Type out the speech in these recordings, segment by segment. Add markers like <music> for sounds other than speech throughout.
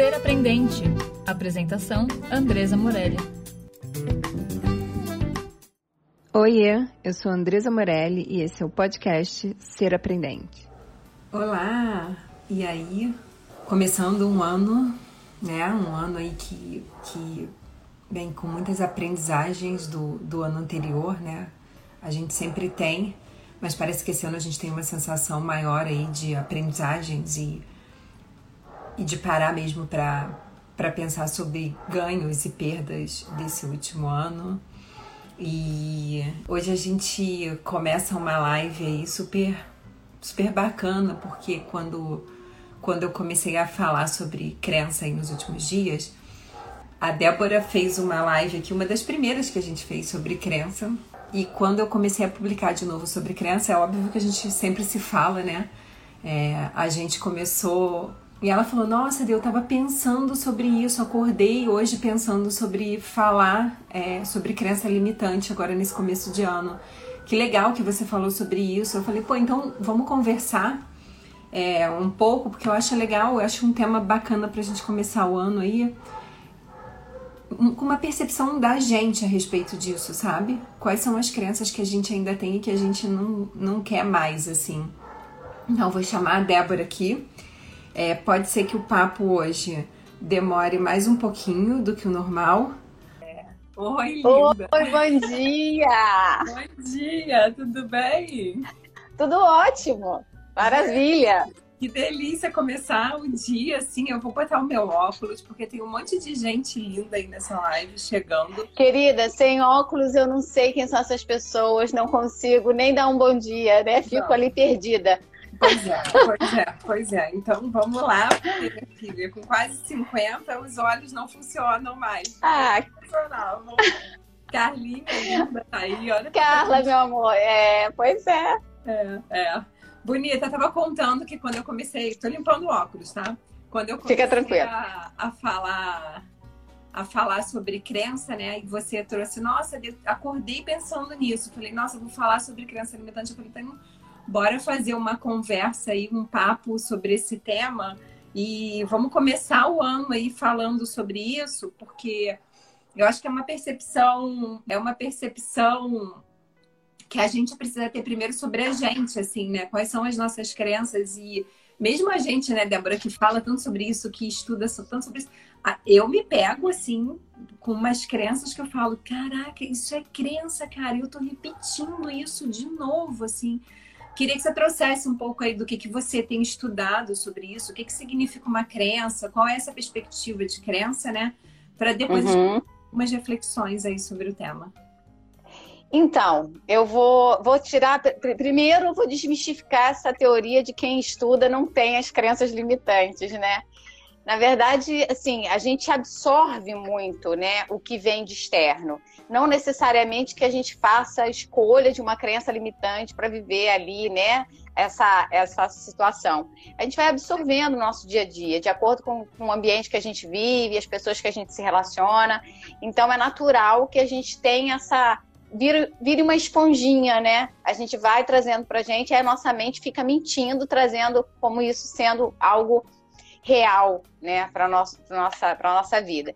Ser Aprendente. Apresentação: Andresa Morelli. Oiê, eu sou Andresa Morelli e esse é o podcast Ser Aprendente. Olá! E aí, começando um ano, né? Um ano aí que, que vem com muitas aprendizagens do, do ano anterior, né? A gente sempre tem, mas parece que esse ano a gente tem uma sensação maior aí de aprendizagens e, e de parar mesmo para pensar sobre ganhos e perdas desse último ano. E hoje a gente começa uma live aí super, super bacana, porque quando, quando eu comecei a falar sobre crença aí nos últimos dias, a Débora fez uma live aqui, uma das primeiras que a gente fez sobre crença. E quando eu comecei a publicar de novo sobre crença, é óbvio que a gente sempre se fala, né? É, a gente começou e ela falou: Nossa, eu tava pensando sobre isso, acordei hoje pensando sobre falar é, sobre crença limitante agora nesse começo de ano. Que legal que você falou sobre isso. Eu falei: Pô, então vamos conversar é, um pouco, porque eu acho legal, eu acho um tema bacana pra gente começar o ano aí. Com uma percepção da gente a respeito disso, sabe? Quais são as crenças que a gente ainda tem e que a gente não, não quer mais, assim. Então, vou chamar a Débora aqui. É, pode ser que o papo hoje demore mais um pouquinho do que o normal. É. Oi, linda! Oi, bom dia! <laughs> bom dia, tudo bem? Tudo ótimo! Maravilha! Que delícia começar o dia assim. Eu vou botar o meu óculos, porque tem um monte de gente linda aí nessa live chegando. Querida, sem óculos eu não sei quem são essas pessoas, não consigo nem dar um bom dia, né? Fico não. ali perdida. Pois é, pois é, pois é. Então vamos lá, porque, filha, com quase 50, os olhos não funcionam mais. Ah, funcionavam. Carlinha linda tá aí, olha. Carla, meu amor, é, pois é. É, é. Bonita, eu tava contando que quando eu comecei, tô limpando óculos, tá? Quando eu comecei Fica a, a falar a falar sobre crença, né? E você trouxe, nossa, acordei pensando nisso. Falei, nossa, vou falar sobre crença alimentante. Eu falei, tem bora fazer uma conversa aí, um papo sobre esse tema e vamos começar o ano aí falando sobre isso, porque eu acho que é uma percepção, é uma percepção que a gente precisa ter primeiro sobre a gente, assim, né? Quais são as nossas crenças e mesmo a gente, né, Débora, que fala tanto sobre isso, que estuda tanto sobre isso, eu me pego assim com umas crenças que eu falo, caraca, isso é crença, cara, eu tô repetindo isso de novo, assim. Queria que você trouxesse um pouco aí do que, que você tem estudado sobre isso, o que, que significa uma crença, qual é essa perspectiva de crença, né? Para depois uhum. umas reflexões aí sobre o tema. Então, eu vou, vou tirar. Primeiro, eu vou desmistificar essa teoria de quem estuda não tem as crenças limitantes, né? Na verdade, assim, a gente absorve muito, né, o que vem de externo. Não necessariamente que a gente faça a escolha de uma crença limitante para viver ali, né, essa, essa situação. A gente vai absorvendo o nosso dia a dia, de acordo com, com o ambiente que a gente vive, as pessoas que a gente se relaciona. Então, é natural que a gente tenha essa vira, vira uma esponjinha, né? A gente vai trazendo pra gente e a nossa mente fica mentindo, trazendo como isso sendo algo real, né, para nossa para nossa vida.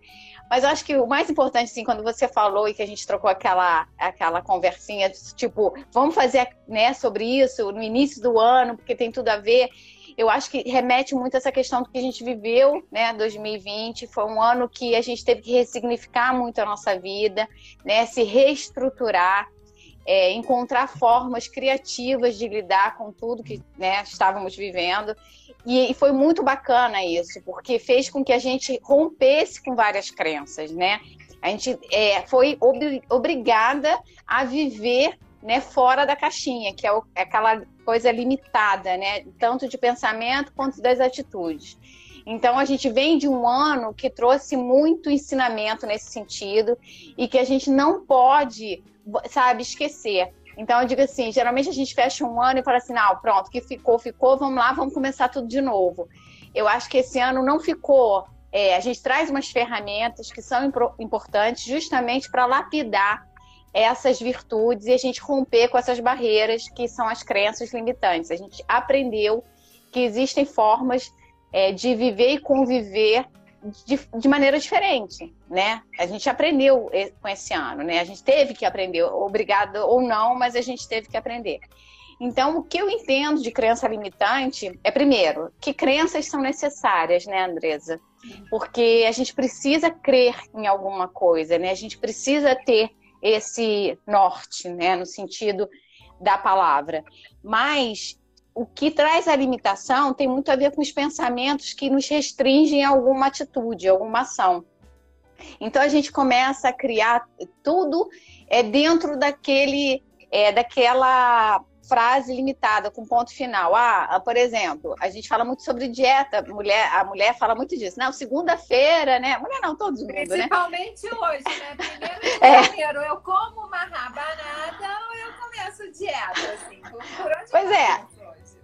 Mas eu acho que o mais importante, assim, quando você falou e que a gente trocou aquela, aquela conversinha, tipo, vamos fazer né, sobre isso no início do ano, porque tem tudo a ver. Eu acho que remete muito a essa questão do que a gente viveu, né? 2020 foi um ano que a gente teve que ressignificar muito a nossa vida, né? Se reestruturar, é, encontrar formas criativas de lidar com tudo que né, estávamos vivendo. E, foi muito bacana isso, porque fez com que a gente rompesse com várias crenças, né? A gente é, foi ob obrigada a viver né, fora da caixinha, que é, o, é aquela coisa limitada, né? Tanto de pensamento quanto das atitudes. Então a gente vem de um ano que trouxe muito ensinamento nesse sentido e que a gente não pode, sabe, esquecer. Então eu digo assim, geralmente a gente fecha um ano e fala assim, não, pronto, que ficou, ficou, vamos lá, vamos começar tudo de novo. Eu acho que esse ano não ficou. É, a gente traz umas ferramentas que são importantes justamente para lapidar essas virtudes e a gente romper com essas barreiras que são as crenças limitantes. A gente aprendeu que existem formas é, de viver e conviver de, de, maneira diferente, né? A gente aprendeu com esse ano, né? A gente teve que aprender, obrigado ou não, mas a gente teve que aprender. Então, o que eu entendo de crença limitante é, primeiro, que crenças são necessárias, né, Andresa? Porque a gente precisa crer em alguma coisa, né? A gente precisa ter esse norte, né, no sentido da palavra. Mas o que traz a limitação tem muito a ver com os pensamentos que nos restringem a alguma atitude, alguma ação. Então a gente começa a criar tudo é dentro daquele é, daquela frase limitada com ponto final. Ah, por exemplo, a gente fala muito sobre dieta, mulher, a mulher fala muito disso. Não, segunda-feira, né? Mulher não, todo mundo, né? Principalmente né? hoje, né? Primeiro de <laughs> é. janeiro, eu como uma rabanada ou eu começo dieta, assim. Por onde pois é. Né?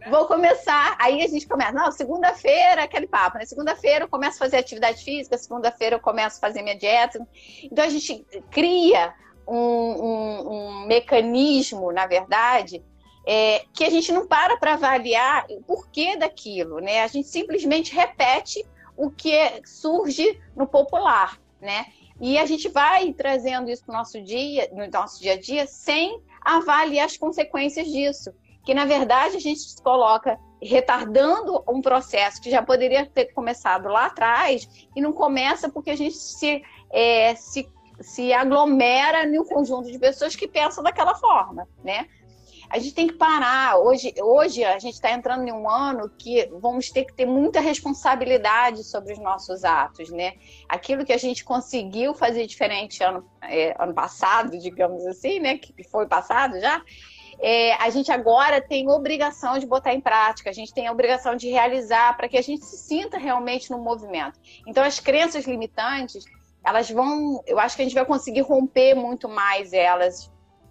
Vou começar, aí a gente começa, não, segunda-feira, aquele papo, né? Segunda-feira eu começo a fazer atividade física, segunda-feira eu começo a fazer minha dieta. Então a gente cria um, um, um mecanismo, na verdade, é, que a gente não para para avaliar o porquê daquilo, né? A gente simplesmente repete o que surge no popular, né? E a gente vai trazendo isso para o nosso dia, no nosso dia a dia, sem avaliar as consequências disso. Que na verdade a gente se coloca retardando um processo que já poderia ter começado lá atrás e não começa porque a gente se, é, se, se aglomera em um conjunto de pessoas que pensam daquela forma, né? a gente tem que parar. Hoje, hoje a gente está entrando em um ano que vamos ter que ter muita responsabilidade sobre os nossos atos, né? Aquilo que a gente conseguiu fazer diferente ano, é, ano passado, digamos assim, né? Que foi passado já. É, a gente agora tem obrigação de botar em prática, a gente tem a obrigação de realizar para que a gente se sinta realmente no movimento. Então, as crenças limitantes, elas vão, eu acho que a gente vai conseguir romper muito mais elas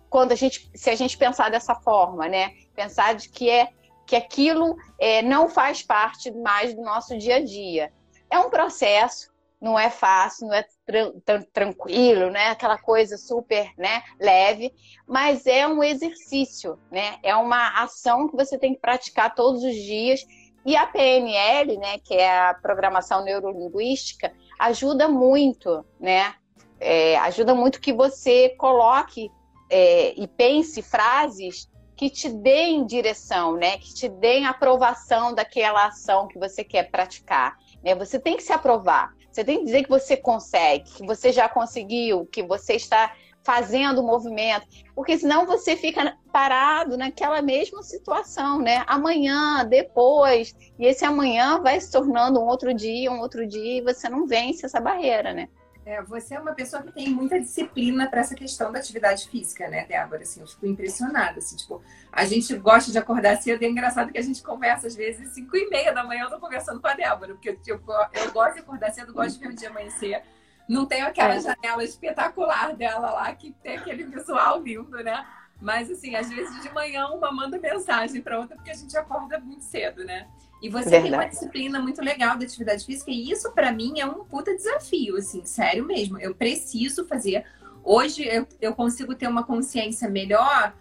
quando a gente, se a gente pensar dessa forma, né? Pensar de que é que aquilo é, não faz parte mais do nosso dia a dia. É um processo, não é fácil, não é tran tranquilo, né? Aquela coisa super, né? Leve, mas é um exercício, né? É uma ação que você tem que praticar todos os dias. E a PNL, né? Que é a programação neurolinguística, ajuda muito, né? É, ajuda muito que você coloque é, e pense frases que te deem direção, né? Que te deem aprovação daquela ação que você quer praticar. Né? Você tem que se aprovar. Você tem que dizer que você consegue, que você já conseguiu, que você está fazendo o movimento, porque senão você fica parado naquela mesma situação, né? Amanhã, depois, e esse amanhã vai se tornando um outro dia, um outro dia, e você não vence essa barreira, né? É, você é uma pessoa que tem muita disciplina para essa questão da atividade física, né, Débora? Assim, eu fico impressionada. Assim, tipo, a gente gosta de acordar cedo e é engraçado que a gente conversa às vezes 5 e meia da manhã eu tô conversando com a Débora, porque tipo, eu gosto de acordar cedo, gosto de ver o dia amanhecer. Não tenho aquela é. janela espetacular dela lá que tem aquele visual lindo, né? Mas assim, às vezes de manhã uma manda mensagem para outra porque a gente acorda muito cedo, né? E você Verdade. tem uma disciplina muito legal da atividade física, e isso para mim é um puta desafio, assim, sério mesmo. Eu preciso fazer. Hoje eu, eu consigo ter uma consciência melhor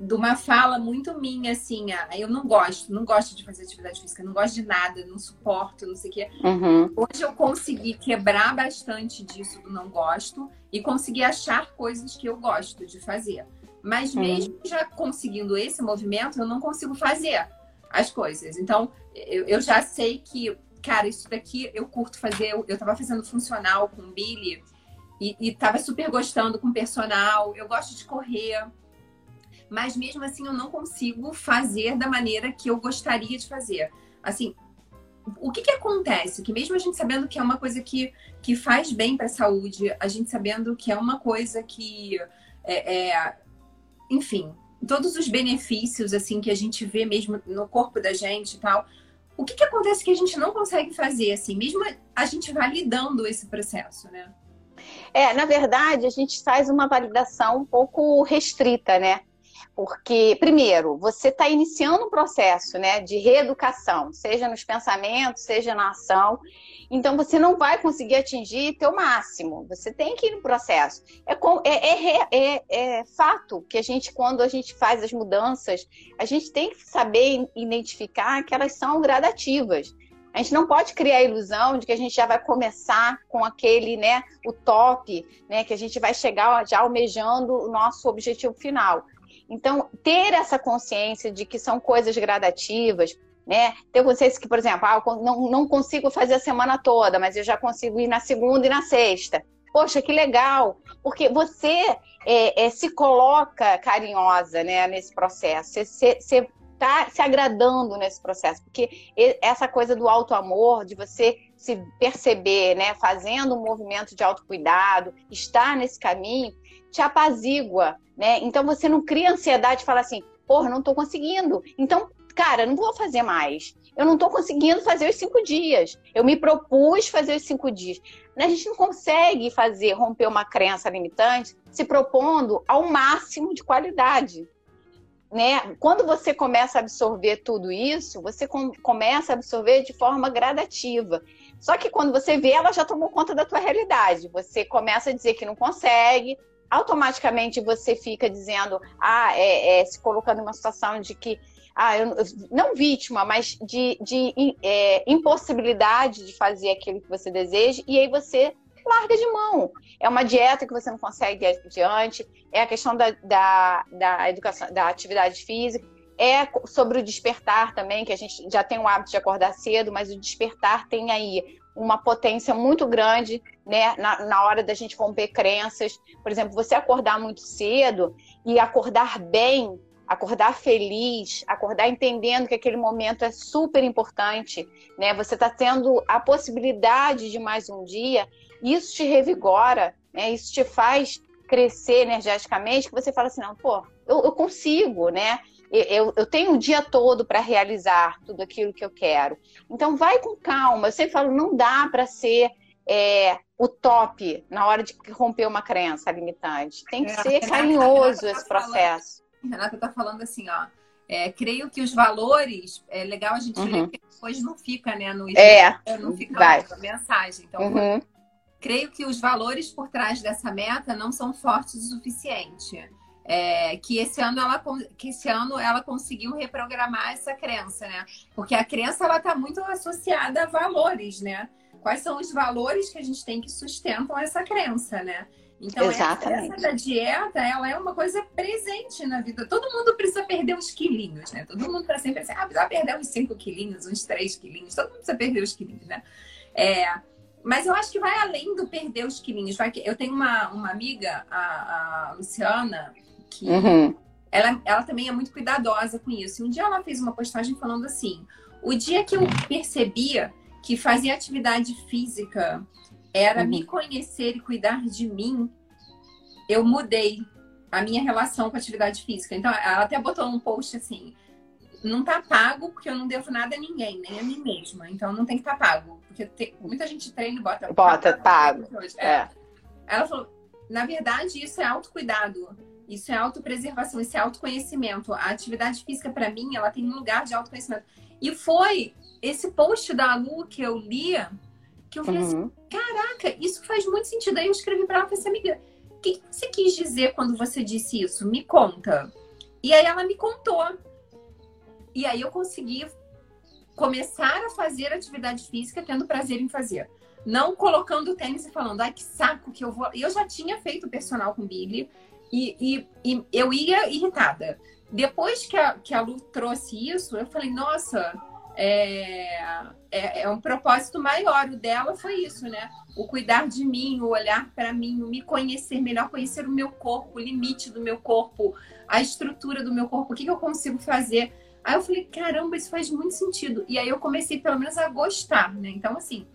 de uma fala muito minha, assim, ah, eu não gosto, não gosto de fazer atividade física, não gosto de nada, não suporto, não sei o quê. Uhum. Hoje eu consegui quebrar bastante disso do não gosto e consegui achar coisas que eu gosto de fazer. Mas uhum. mesmo já conseguindo esse movimento, eu não consigo fazer as coisas. Então, eu, eu já sei que, cara, isso daqui eu curto fazer. Eu, eu tava fazendo funcional com o Billy e, e tava super gostando com personal. Eu gosto de correr. Mas mesmo assim, eu não consigo fazer da maneira que eu gostaria de fazer. Assim, o que, que acontece? Que mesmo a gente sabendo que é uma coisa que, que faz bem para a saúde, a gente sabendo que é uma coisa que, é, é, enfim, todos os benefícios assim que a gente vê mesmo no corpo da gente e tal. O que, que acontece que a gente não consegue fazer assim, mesmo a gente validando esse processo, né? É, na verdade, a gente faz uma validação um pouco restrita, né? Porque, primeiro, você está iniciando um processo né, de reeducação, seja nos pensamentos, seja na ação. Então, você não vai conseguir atingir teu máximo. Você tem que ir no processo. É, é, é, é, é fato que a gente, quando a gente faz as mudanças, a gente tem que saber identificar que elas são gradativas. A gente não pode criar a ilusão de que a gente já vai começar com aquele, né, o top, né, que a gente vai chegar já almejando o nosso objetivo final. Então, ter essa consciência de que são coisas gradativas, né? Ter consciência que, por exemplo, ah, não, não consigo fazer a semana toda, mas eu já consigo ir na segunda e na sexta. Poxa, que legal! Porque você é, é, se coloca carinhosa né, nesse processo. Você, está se agradando nesse processo, porque essa coisa do auto amor, de você se perceber, né, fazendo um movimento de autocuidado, estar nesse caminho, te apazigua, né? Então você não cria ansiedade e fala assim, porra, não estou conseguindo. Então, cara, não vou fazer mais. Eu não estou conseguindo fazer os cinco dias. Eu me propus fazer os cinco dias. A gente não consegue fazer, romper uma crença limitante se propondo ao máximo de qualidade né? Quando você começa a absorver tudo isso, você com, começa a absorver de forma gradativa. Só que quando você vê, ela já tomou conta da tua realidade. Você começa a dizer que não consegue, automaticamente você fica dizendo, ah, é, é se colocando em uma situação de que, ah, eu, não vítima, mas de, de é, impossibilidade de fazer aquilo que você deseja, e aí você larga de mão. É uma dieta que você não consegue ir adiante, é a questão da, da, da educação, da atividade física, é sobre o despertar também, que a gente já tem o hábito de acordar cedo, mas o despertar tem aí uma potência muito grande, né, na, na hora da gente romper crenças. Por exemplo, você acordar muito cedo e acordar bem, acordar feliz, acordar entendendo que aquele momento é super importante, né? Você está tendo a possibilidade de mais um dia isso te revigora, né? Isso te faz crescer energeticamente, que você fala assim, não, pô, eu, eu consigo, né? Eu, eu, tenho o dia todo para realizar tudo aquilo que eu quero. Então, vai com calma. Eu sempre falo, não dá para ser é, o top na hora de romper uma crença limitante. Tem que é, ser carinhoso tá esse processo. Falando, Renata está falando assim, ó. É, creio que os valores, é legal a gente uhum. ler, porque depois não fica, né? No é, não fica vai. a mensagem. Então, uhum. Creio que os valores por trás dessa meta não são fortes o suficiente. É, que esse ano ela que esse ano ela conseguiu reprogramar essa crença, né? Porque a crença ela está muito associada a valores, né? Quais são os valores que a gente tem que sustentam essa crença, né? Então Exatamente. essa da dieta, ela é uma coisa presente na vida. Todo mundo precisa perder uns quilinhos, né? Todo mundo para sempre assim, ah, precisa perder uns 5 quilinhos, uns 3 quilinhos. Todo mundo precisa perder os quilinhos, né? É, mas eu acho que vai além do perder os quilinhos. Vai que... Eu tenho uma, uma amiga, a, a Luciana, que uhum. ela, ela também é muito cuidadosa com isso. E um dia ela fez uma postagem falando assim: o dia que eu percebia que fazer atividade física era uhum. me conhecer e cuidar de mim, eu mudei a minha relação com a atividade física. Então, ela até botou um post assim: não tá pago porque eu não devo nada a ninguém, nem a mim mesma. Então não tem que estar tá pago. Porque tem, muita gente treina e bota. Bota pago. É. é. Ela falou: na verdade, isso é autocuidado. Isso é autopreservação, isso é autoconhecimento. A atividade física, para mim, ela tem um lugar de autoconhecimento. E foi esse post da Lu que eu lia que eu falei assim, uhum. assim: caraca, isso faz muito sentido. Aí eu escrevi para ela e falei assim, amiga, o que você quis dizer quando você disse isso? Me conta. E aí ela me contou. E aí eu consegui começar a fazer atividade física tendo prazer em fazer. Não colocando o tênis e falando, ai que saco que eu vou. Eu já tinha feito personal com Billy e, e, e eu ia irritada. Depois que a, que a Lu trouxe isso, eu falei, nossa, é, é, é, um propósito maior. O dela foi isso, né? O cuidar de mim, o olhar para mim, o me conhecer melhor, conhecer o meu corpo, o limite do meu corpo, a estrutura do meu corpo, o que, que eu consigo fazer Aí eu falei, caramba, isso faz muito sentido. E aí eu comecei, pelo menos, a gostar, né? Então, assim,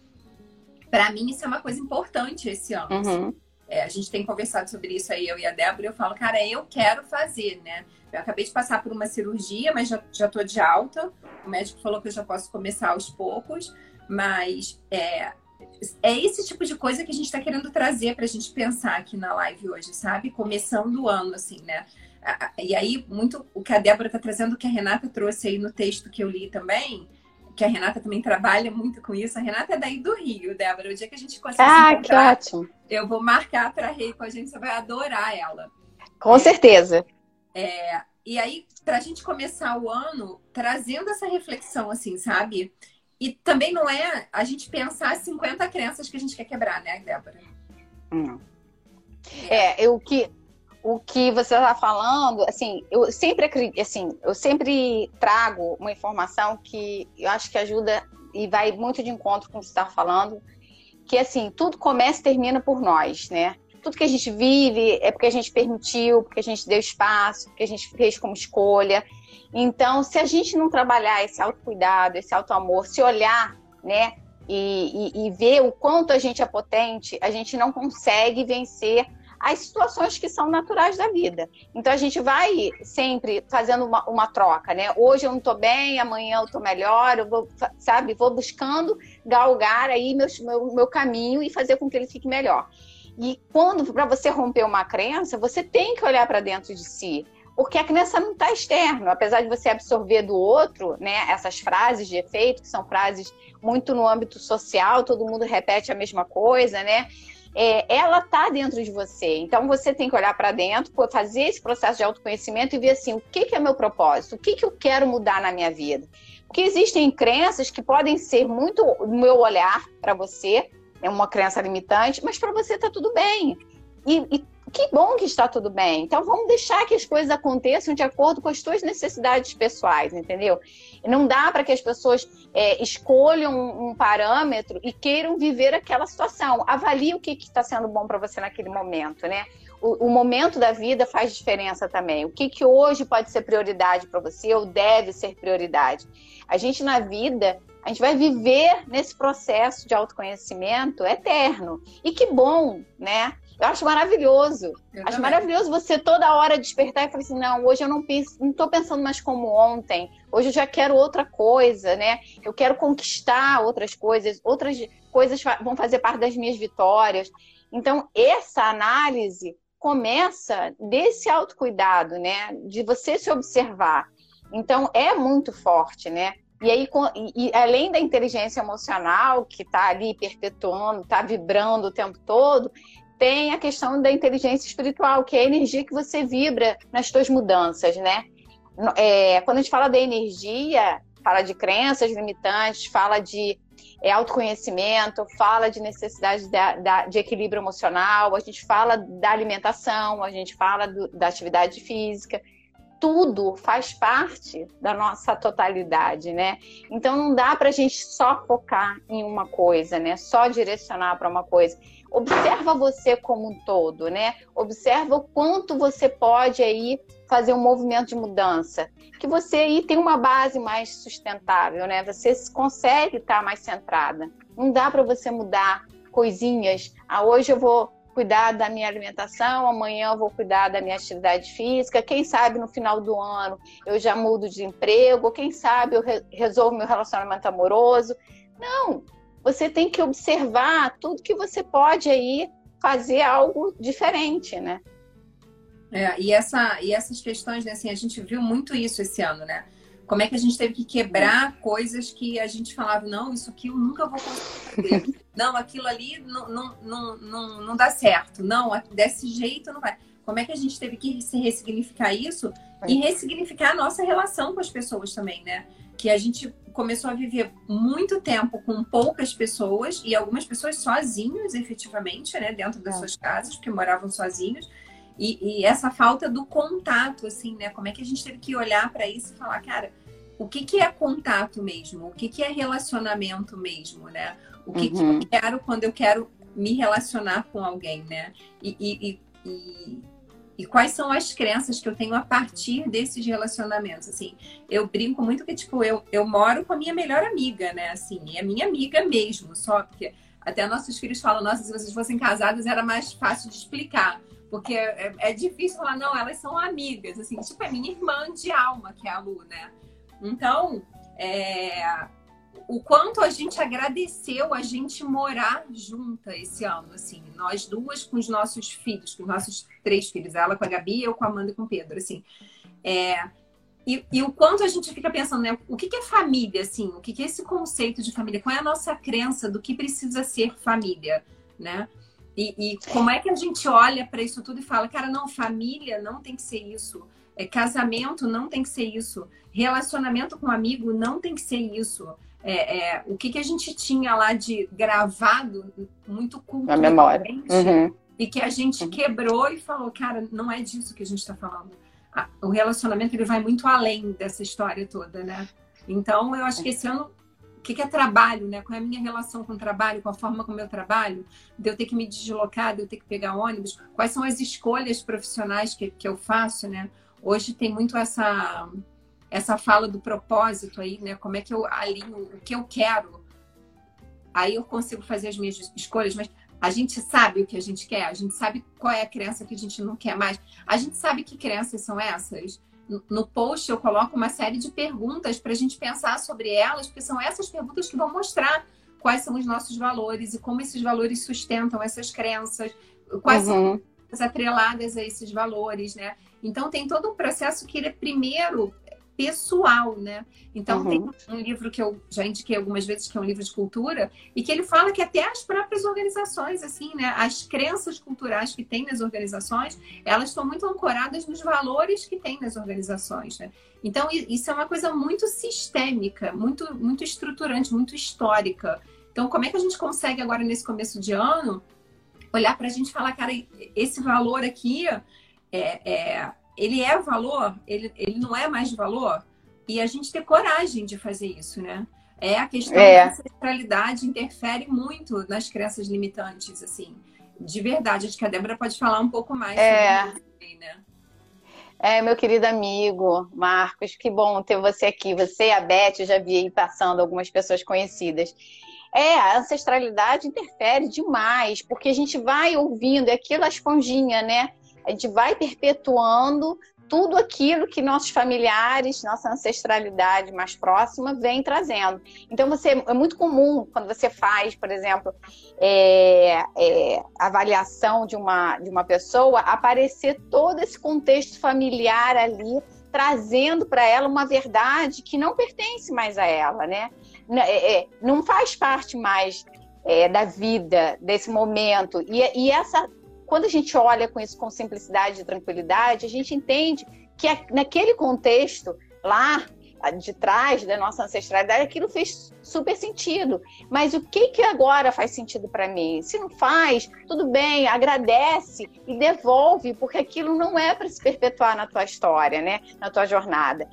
para mim isso é uma coisa importante esse ano. Uhum. Assim. É, a gente tem conversado sobre isso aí, eu e a Débora, eu falo, cara, eu quero fazer, né? Eu acabei de passar por uma cirurgia, mas já, já tô de alta. O médico falou que eu já posso começar aos poucos, mas é, é esse tipo de coisa que a gente está querendo trazer para a gente pensar aqui na live hoje, sabe? Começando o ano, assim, né? E aí, muito o que a Débora está trazendo, o que a Renata trouxe aí no texto que eu li também, que a Renata também trabalha muito com isso. A Renata é daí do Rio, Débora. O dia que a gente conseguir ah, que ótimo. eu vou marcar para Rei com a gente, você vai adorar ela. Com certeza. É, e aí, para a gente começar o ano trazendo essa reflexão, assim, sabe? e também não é a gente pensar 50 crenças que a gente quer quebrar, né, Débora? Não. É, o que o que você está falando, assim, eu sempre acredito, assim, eu sempre trago uma informação que eu acho que ajuda e vai muito de encontro com o que você está falando, que assim, tudo começa e termina por nós, né? Tudo que a gente vive é porque a gente permitiu, porque a gente deu espaço, porque a gente fez como escolha. Então, se a gente não trabalhar esse autocuidado, esse autoamor, se olhar, né, e, e, e ver o quanto a gente é potente, a gente não consegue vencer as situações que são naturais da vida. Então a gente vai sempre fazendo uma, uma troca, né? Hoje eu não estou bem, amanhã eu estou melhor, eu vou, sabe, vou buscando galgar aí meu, meu, meu caminho e fazer com que ele fique melhor. E quando, para você romper uma crença, você tem que olhar para dentro de si. Porque a crença não está externa, apesar de você absorver do outro, né? Essas frases de efeito, que são frases muito no âmbito social, todo mundo repete a mesma coisa, né? É, ela está dentro de você. Então você tem que olhar para dentro, fazer esse processo de autoconhecimento e ver assim, o que, que é meu propósito, o que, que eu quero mudar na minha vida. Porque existem crenças que podem ser muito o meu olhar para você, é uma crença limitante, mas para você está tudo bem. E, e que bom que está tudo bem. Então vamos deixar que as coisas aconteçam de acordo com as suas necessidades pessoais, entendeu? Não dá para que as pessoas é, escolham um, um, parâmetro e queiram viver aquela situação. Avalie o que está sendo bom para você naquele momento, né? O, o, momento da vida faz diferença também. O que, que hoje pode ser prioridade para você ou deve ser prioridade? A gente na vida a gente vai viver nesse processo de autoconhecimento eterno. E que bom, né? Eu acho maravilhoso. Eu acho também. maravilhoso você toda hora despertar e falar assim: não, hoje eu não penso, não estou pensando mais como ontem. Hoje eu já quero outra coisa, né? Eu quero conquistar outras coisas, outras coisas vão fazer parte das minhas vitórias. Então, essa análise começa desse autocuidado, né? De você se observar. Então, é muito forte, né? E aí, e, além da inteligência emocional, que está ali perpetuando, está vibrando o tempo todo, tem a questão da inteligência espiritual, que é a energia que você vibra nas suas mudanças, né? É, quando a gente fala da energia, fala de crenças limitantes, fala de é, autoconhecimento, fala de necessidade da, da, de equilíbrio emocional, a gente fala da alimentação, a gente fala do, da atividade física. Tudo faz parte da nossa totalidade, né? Então não dá para a gente só focar em uma coisa, né? Só direcionar para uma coisa observa você como um todo, né? Observa o quanto você pode aí fazer um movimento de mudança, que você aí tem uma base mais sustentável, né? Você consegue estar mais centrada. Não dá para você mudar coisinhas. Ah, hoje eu vou cuidar da minha alimentação, amanhã eu vou cuidar da minha atividade física, quem sabe no final do ano eu já mudo de emprego, quem sabe eu re resolvo meu relacionamento amoroso. Não, você tem que observar tudo que você pode aí fazer algo diferente, né? É, e, essa, e essas questões, né, assim, a gente viu muito isso esse ano, né? Como é que a gente teve que quebrar é. coisas que a gente falava, não, isso aqui eu nunca vou conseguir fazer. <laughs> não, aquilo ali não, não, não, não, não dá certo. Não, desse jeito não vai. Como é que a gente teve que se ressignificar isso e ressignificar a nossa relação com as pessoas também, né? Que a gente começou a viver muito tempo com poucas pessoas e algumas pessoas sozinhos, efetivamente, né, dentro das é. suas casas, porque moravam sozinhos. E, e, essa falta do contato, assim, né? Como é que a gente teve que olhar para isso e falar, cara, o que, que é contato mesmo? O que, que é relacionamento mesmo, né? O que, uhum. que eu uhum. quero quando eu quero me relacionar com alguém, né? E, e, e, e quais são as crenças que eu tenho a partir desses relacionamentos, assim. Eu brinco muito que, tipo, eu, eu moro com a minha melhor amiga, né, assim, é minha amiga mesmo, só que até nossos filhos falam, nossa, se vocês fossem casados era mais fácil de explicar, porque é, é difícil falar, não, elas são amigas, assim, tipo, é minha irmã de alma, que é a Lu, né. Então, é, o quanto a gente agradeceu a gente morar junta esse ano, assim, nós duas com os nossos filhos, com os nossos três filhos, ela com a Gabi, eu com a Amanda e com o Pedro, assim. É, e, e, o quanto a gente fica pensando, né? O que, que é família, assim? O que, que é esse conceito de família? Qual é a nossa crença do que precisa ser família, né? E, e como é que a gente olha para isso tudo e fala, cara, não, família não tem que ser isso. É, casamento não tem que ser isso. Relacionamento com amigo não tem que ser isso. É, é, o que, que a gente tinha lá de gravado, muito culturalmente, Na memória. Uhum. e que a gente uhum. quebrou e falou, cara, não é disso que a gente está falando. O relacionamento ele vai muito além dessa história toda, né? Então, eu acho que esse ano que, que é trabalho, né? Qual é a minha relação com o trabalho, com a forma como eu trabalho, de eu ter que me deslocar, de eu ter que pegar ônibus, quais são as escolhas profissionais que, que eu faço, né? Hoje tem muito essa essa fala do propósito aí, né? Como é que eu alinho o que eu quero. Aí eu consigo fazer as minhas escolhas, mas a gente sabe o que a gente quer, a gente sabe qual é a crença que a gente não quer mais. A gente sabe que crenças são essas no post eu coloco uma série de perguntas para a gente pensar sobre elas, porque são essas perguntas que vão mostrar quais são os nossos valores e como esses valores sustentam essas crenças, quais uhum. são as atreladas a esses valores, né? Então tem todo um processo que ele é primeiro pessoal, né? Então uhum. tem um livro que eu já indiquei algumas vezes que é um livro de cultura e que ele fala que até as próprias organizações, assim, né? As crenças culturais que tem nas organizações, elas estão muito ancoradas nos valores que tem nas organizações, né? Então isso é uma coisa muito sistêmica, muito muito estruturante, muito histórica. Então como é que a gente consegue agora nesse começo de ano olhar para a gente e falar, cara, esse valor aqui é, é ele é valor, ele, ele não é mais valor, e a gente ter coragem de fazer isso, né? É a questão é. da ancestralidade interfere muito nas crenças limitantes, assim. De verdade, acho que a Débora pode falar um pouco mais é. sobre isso, né? É, meu querido amigo Marcos, que bom ter você aqui. Você e a Beth, eu já vi aí passando algumas pessoas conhecidas. É, a ancestralidade interfere demais, porque a gente vai ouvindo, é aquilo a esponjinha, né? A gente vai perpetuando tudo aquilo que nossos familiares, nossa ancestralidade mais próxima vem trazendo. Então você é muito comum quando você faz, por exemplo, é, é, avaliação de uma de uma pessoa, aparecer todo esse contexto familiar ali trazendo para ela uma verdade que não pertence mais a ela, né? É, é, não faz parte mais é, da vida desse momento e, e essa quando a gente olha com isso com simplicidade e tranquilidade, a gente entende que naquele contexto lá de trás da nossa ancestralidade, aquilo fez super sentido. Mas o que que agora faz sentido para mim? Se não faz, tudo bem, agradece e devolve, porque aquilo não é para se perpetuar na tua história, né? Na tua jornada.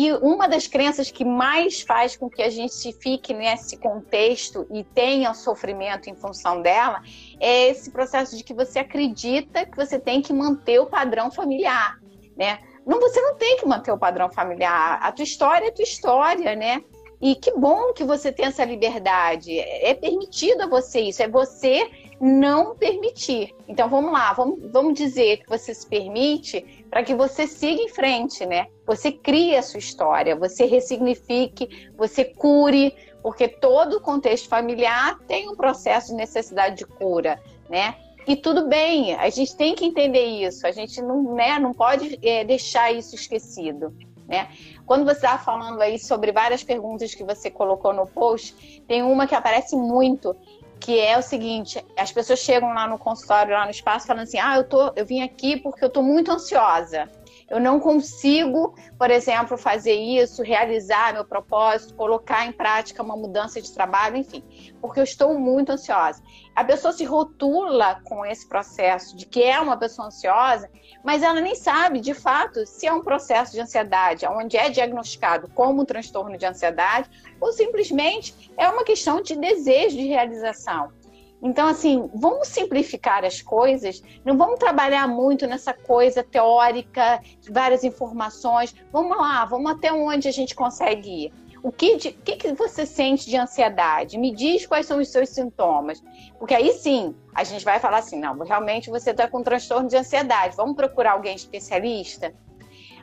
E uma das crenças que mais faz com que a gente fique nesse contexto e tenha sofrimento em função dela é esse processo de que você acredita que você tem que manter o padrão familiar, né? Não, você não tem que manter o padrão familiar. A tua história é tua história, né? E que bom que você tem essa liberdade. É permitido a você isso, é você não permitir. Então vamos lá, vamos, vamos dizer que você se permite para que você siga em frente, né? Você crie a sua história, você ressignifique, você cure, porque todo contexto familiar tem um processo de necessidade de cura, né? E tudo bem, a gente tem que entender isso, a gente não, né, não pode é, deixar isso esquecido. Né? Quando você estava falando aí sobre várias perguntas que você colocou no post, tem uma que aparece muito, que é o seguinte: as pessoas chegam lá no consultório, lá no espaço, falando assim: ah, eu, tô, eu vim aqui porque eu estou muito ansiosa. Eu não consigo, por exemplo, fazer isso, realizar meu propósito, colocar em prática uma mudança de trabalho, enfim, porque eu estou muito ansiosa. A pessoa se rotula com esse processo de que é uma pessoa ansiosa, mas ela nem sabe, de fato, se é um processo de ansiedade, onde é diagnosticado como um transtorno de ansiedade, ou simplesmente é uma questão de desejo de realização. Então, assim, vamos simplificar as coisas, não vamos trabalhar muito nessa coisa teórica, várias informações. Vamos lá, vamos até onde a gente consegue ir. O que, de, que, que você sente de ansiedade? Me diz quais são os seus sintomas. Porque aí sim, a gente vai falar assim: não, realmente você está com transtorno de ansiedade, vamos procurar alguém especialista?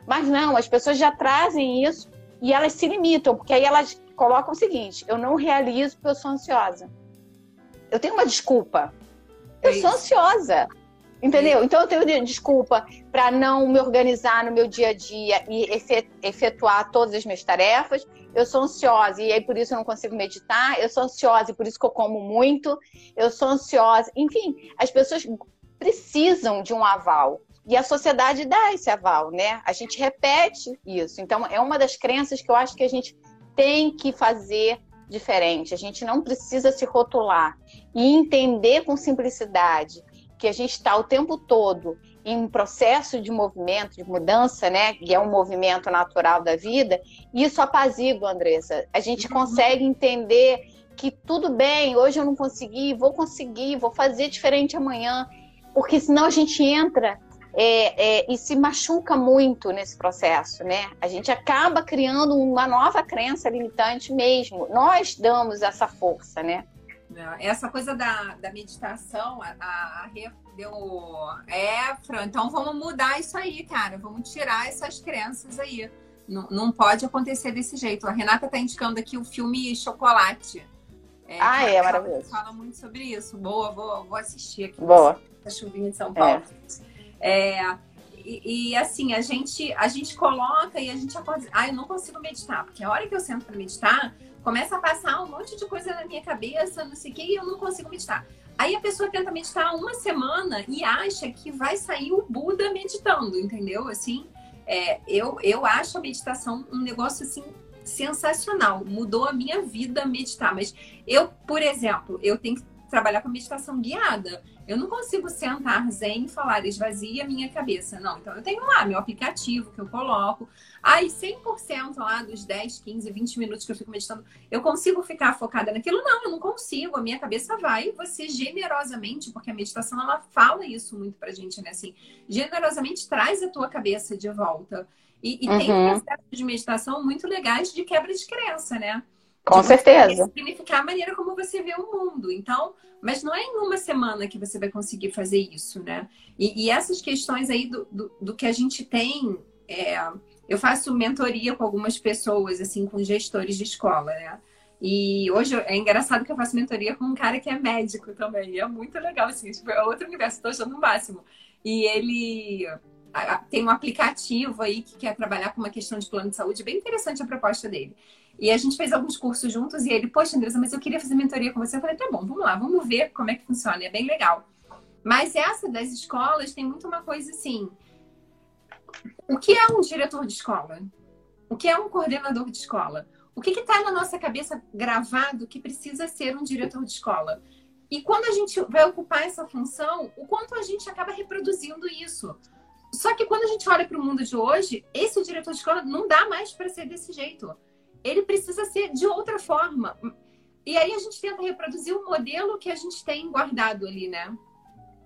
Mas não, as pessoas já trazem isso e elas se limitam, porque aí elas colocam o seguinte: eu não realizo porque eu sou ansiosa eu tenho uma desculpa. Eu é sou ansiosa. Entendeu? Então eu tenho desculpa para não me organizar no meu dia a dia e efetuar todas as minhas tarefas. Eu sou ansiosa e aí por isso eu não consigo meditar. Eu sou ansiosa e por isso que eu como muito. Eu sou ansiosa. Enfim, as pessoas precisam de um aval. E a sociedade dá esse aval, né? A gente repete isso. Então, é uma das crenças que eu acho que a gente tem que fazer diferente. A gente não precisa se rotular e entender com simplicidade que a gente está o tempo todo em um processo de movimento, de mudança, né? Que é um movimento natural da vida. Isso apazigua, Andressa. A gente uhum. consegue entender que tudo bem, hoje eu não consegui, vou conseguir, vou fazer diferente amanhã, porque senão a gente entra é, é, e se machuca muito nesse processo, né? A gente acaba criando uma nova crença limitante mesmo. Nós damos essa força, né? É, essa coisa da, da meditação, a, a deu. É, Fran, então vamos mudar isso aí, cara. Vamos tirar essas crenças aí. Não, não pode acontecer desse jeito. A Renata tá indicando aqui o filme Chocolate. É, ah, é, maravilhoso. Fala muito sobre isso. Boa, vou, vou assistir aqui. Boa. A chuvinha de São Paulo. É. É, e, e, assim, a gente, a gente coloca e a gente acorda. Ah, eu não consigo meditar, porque a hora que eu sento para meditar, começa a passar um monte de coisa na minha cabeça, não sei o que, e eu não consigo meditar. Aí a pessoa tenta meditar uma semana e acha que vai sair o Buda meditando, entendeu? Assim, é, eu, eu acho a meditação um negócio assim sensacional. Mudou a minha vida meditar. Mas eu, por exemplo, eu tenho que trabalhar com meditação guiada. Eu não consigo sentar zen e falar, esvazia minha cabeça. Não, então eu tenho lá meu aplicativo que eu coloco. Aí 100% lá dos 10, 15, 20 minutos que eu fico meditando, eu consigo ficar focada naquilo? Não, eu não consigo. A minha cabeça vai você generosamente, porque a meditação ela fala isso muito pra gente, né? Assim, generosamente traz a tua cabeça de volta. E, e uhum. tem processos de meditação muito legais de quebra de crença, né? Com certeza. Significar a maneira como você vê o mundo. Então, mas não é em uma semana que você vai conseguir fazer isso, né? E, e essas questões aí do, do, do, que a gente tem. É, eu faço mentoria com algumas pessoas, assim, com gestores de escola, né? E hoje é engraçado que eu faço mentoria com um cara que é médico também. E é muito legal, assim, tipo, é outro universo, estou achando o máximo. E ele tem um aplicativo aí que quer trabalhar com uma questão de plano de saúde, bem interessante a proposta dele. E a gente fez alguns cursos juntos e ele, poxa, Andressa, mas eu queria fazer mentoria com você. Eu falei, tá bom, vamos lá, vamos ver como é que funciona. É bem legal. Mas essa das escolas tem muito uma coisa assim. O que é um diretor de escola? O que é um coordenador de escola? O que está na nossa cabeça gravado que precisa ser um diretor de escola? E quando a gente vai ocupar essa função, o quanto a gente acaba reproduzindo isso? Só que quando a gente olha para o mundo de hoje, esse diretor de escola não dá mais para ser desse jeito ele precisa ser de outra forma. E aí a gente tenta reproduzir o modelo que a gente tem guardado ali, né?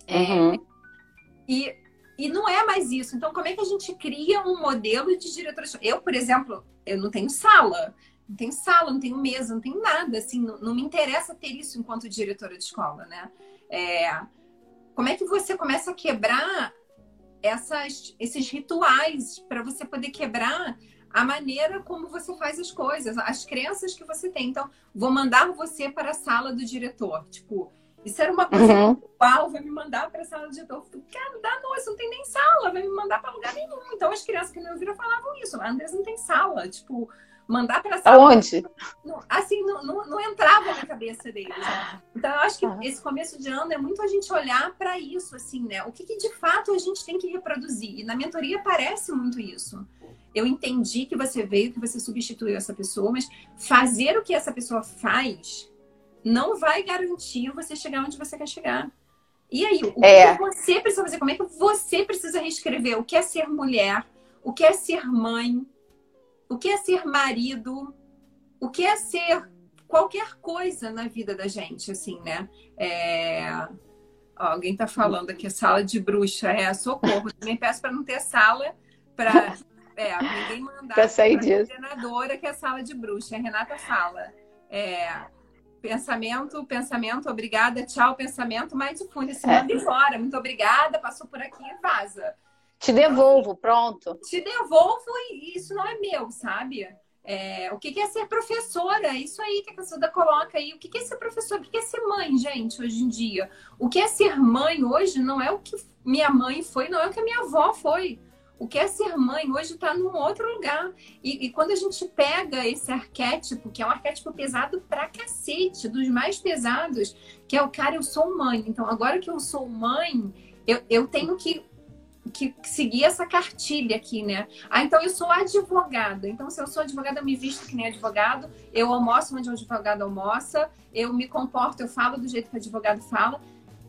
É, uhum. É, e, e não é mais isso. Então, como é que a gente cria um modelo de diretor? Eu, por exemplo, eu não tenho sala. Não tenho sala, não tenho mesa, não tenho nada. Assim, não, não me interessa ter isso enquanto diretora de escola, né? É, como é que você começa a quebrar essas, esses rituais para você poder quebrar a maneira como você faz as coisas, as crenças que você tem. Então, vou mandar você para a sala do diretor. Tipo, isso era uma coisa uhum. vai me mandar para a sala do diretor. Cara, dá não, isso não tem nem sala, vai me mandar para lugar nenhum. Então, as crianças que me ouviram falavam isso. A Andressa não tem sala. Tipo, mandar para a sala. Aonde? Não, assim, não, não, não, entrava na cabeça deles. Né? Então, eu acho que ah. esse começo de ano é muito a gente olhar para isso, assim, né? O que, que de fato a gente tem que reproduzir. E na mentoria aparece muito isso eu entendi que você veio, que você substituiu essa pessoa, mas fazer o que essa pessoa faz não vai garantir você chegar onde você quer chegar. E aí, o é. que você precisa fazer? Como é que você precisa reescrever o que é ser mulher, o que é ser mãe, o que é ser marido, o que é ser qualquer coisa na vida da gente, assim, né? É... Ó, alguém tá falando aqui, sala de bruxa, é socorro. Também peço para não ter sala para <laughs> é, ninguém mandar para sair disso. coordenadora que é a sala de bruxa. A Renata fala. É, pensamento, pensamento, obrigada, tchau, pensamento, mindfulness, se é. manda embora. Muito obrigada, passou por aqui e vaza. Te devolvo, pronto. Te devolvo e isso não é meu, sabe? É, o que é ser professora? Isso aí que a Cassuda coloca aí. O que é ser professora? O que é ser mãe, gente, hoje em dia? O que é ser mãe hoje não é o que minha mãe foi, não é o que a minha avó foi. O que é ser mãe hoje está num outro lugar. E, e, quando a gente pega esse arquétipo, que é um arquétipo pesado pra cacete, dos mais pesados, que é o cara, eu sou mãe. Então, agora que eu sou mãe, eu, eu tenho que que seguir essa cartilha aqui, né? Ah, então eu sou advogada. Então, se eu sou advogada, eu me visto que nem advogado, eu almoço onde o advogado almoça, eu me comporto, eu falo do jeito que o advogado fala.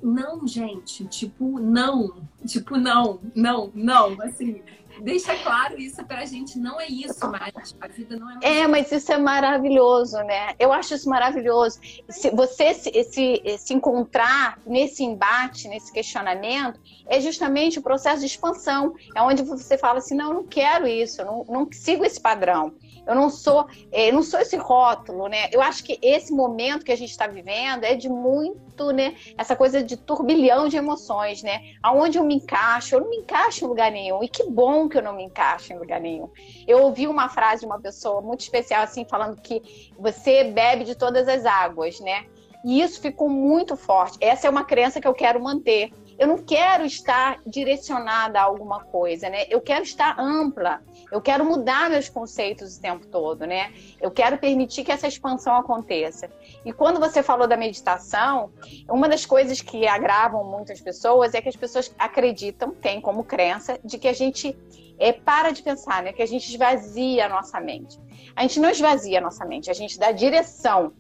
Não, gente, tipo, não. Tipo, não, não, não. Assim, deixa claro isso pra gente. Não é isso mais. A vida não é mais. É, mas isso é maravilhoso, né? Eu acho isso maravilhoso. Se você se, se, se encontrar nesse embate, nesse questionamento, é justamente o processo de expansão. É onde você fala assim: não, eu não quero isso, eu não, não sigo esse padrão. Eu não sou, eu não sou esse rótulo, né? Eu acho que esse momento que a gente está vivendo é de muito, né? Essa coisa de turbilhão de emoções, né? Aonde eu me encaixo, eu não me encaixo em lugar nenhum. E que bom que eu não me encaixo em lugar nenhum. Eu ouvi uma frase de uma pessoa muito especial, assim, falando que você bebe de todas as águas, né? E isso ficou muito forte. Essa é uma crença que eu quero manter. Eu não quero estar direcionada a alguma coisa, né? Eu quero estar ampla. Eu quero mudar meus conceitos o tempo todo, né? Eu quero permitir que essa expansão aconteça. E quando você falou da meditação, uma das coisas que agravam muitas pessoas é que as pessoas acreditam, têm como crença, de que a gente é, para de pensar, né? Que a gente esvazia a nossa mente. A gente não esvazia a nossa mente, a gente dá direção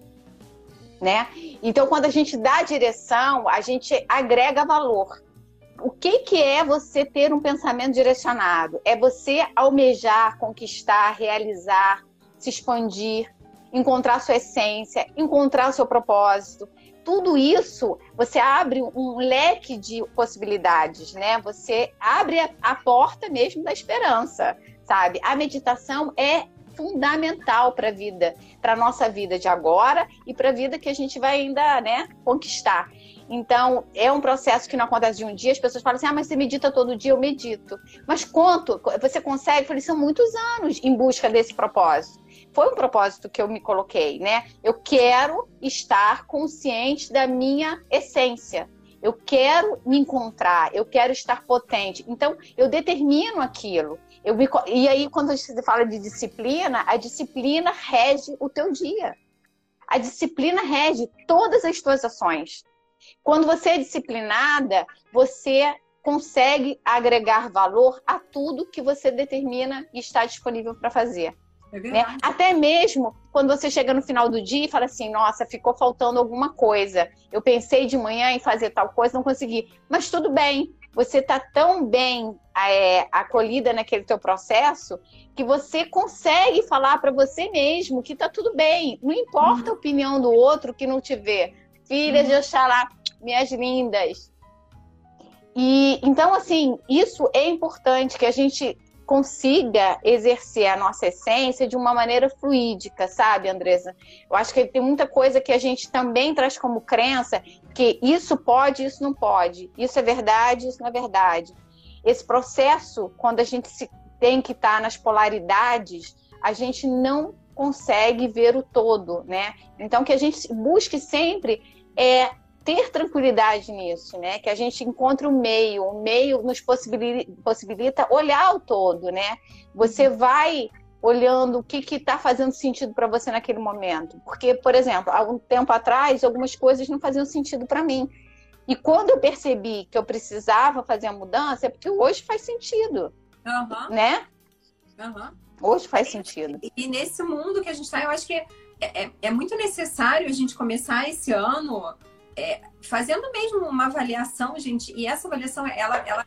né? Então, quando a gente dá direção, a gente agrega valor. O que, que é você ter um pensamento direcionado? É você almejar, conquistar, realizar, se expandir, encontrar sua essência, encontrar seu propósito. Tudo isso, você abre um leque de possibilidades, né? Você abre a porta mesmo da esperança, sabe? A meditação é fundamental para a vida, para a nossa vida de agora e para a vida que a gente vai ainda né, conquistar. Então, é um processo que não acontece de um dia. As pessoas falam assim: ah, mas você medita todo dia? Eu medito. Mas quanto você consegue? Eu falei: são muitos anos em busca desse propósito. Foi um propósito que eu me coloquei, né? Eu quero estar consciente da minha essência. Eu quero me encontrar, eu quero estar potente. Então, eu determino aquilo. Eu e aí, quando você fala de disciplina, a disciplina rege o teu dia. A disciplina rege todas as tuas ações. Quando você é disciplinada, você consegue agregar valor a tudo que você determina e está disponível para fazer. É né? Até mesmo quando você chega no final do dia e fala assim: nossa, ficou faltando alguma coisa. Eu pensei de manhã em fazer tal coisa, não consegui. Mas tudo bem, você está tão bem é, acolhida naquele teu processo que você consegue falar para você mesmo que está tudo bem. Não importa a opinião do outro que não te vê. Filhas uhum. de Oxalá, minhas lindas. E então, assim, isso é importante que a gente consiga exercer a nossa essência de uma maneira fluídica, sabe, Andresa? Eu acho que tem muita coisa que a gente também traz como crença que isso pode, isso não pode, isso é verdade, isso não é verdade. Esse processo, quando a gente se tem que estar nas polaridades, a gente não consegue ver o todo, né? Então que a gente busque sempre é ter tranquilidade nisso, né? Que a gente encontre o meio, o meio nos possibilita, possibilita olhar o todo, né? Você vai olhando o que está fazendo sentido para você naquele momento. Porque, por exemplo, há um tempo atrás, algumas coisas não faziam sentido para mim. E quando eu percebi que eu precisava fazer a mudança, é porque hoje faz sentido. Uhum. Né? Uhum. Hoje faz sentido. E, e, nesse mundo que a gente está, eu acho que é, é, é muito necessário a gente começar esse ano é, fazendo mesmo uma avaliação, gente, e essa avaliação ela, ela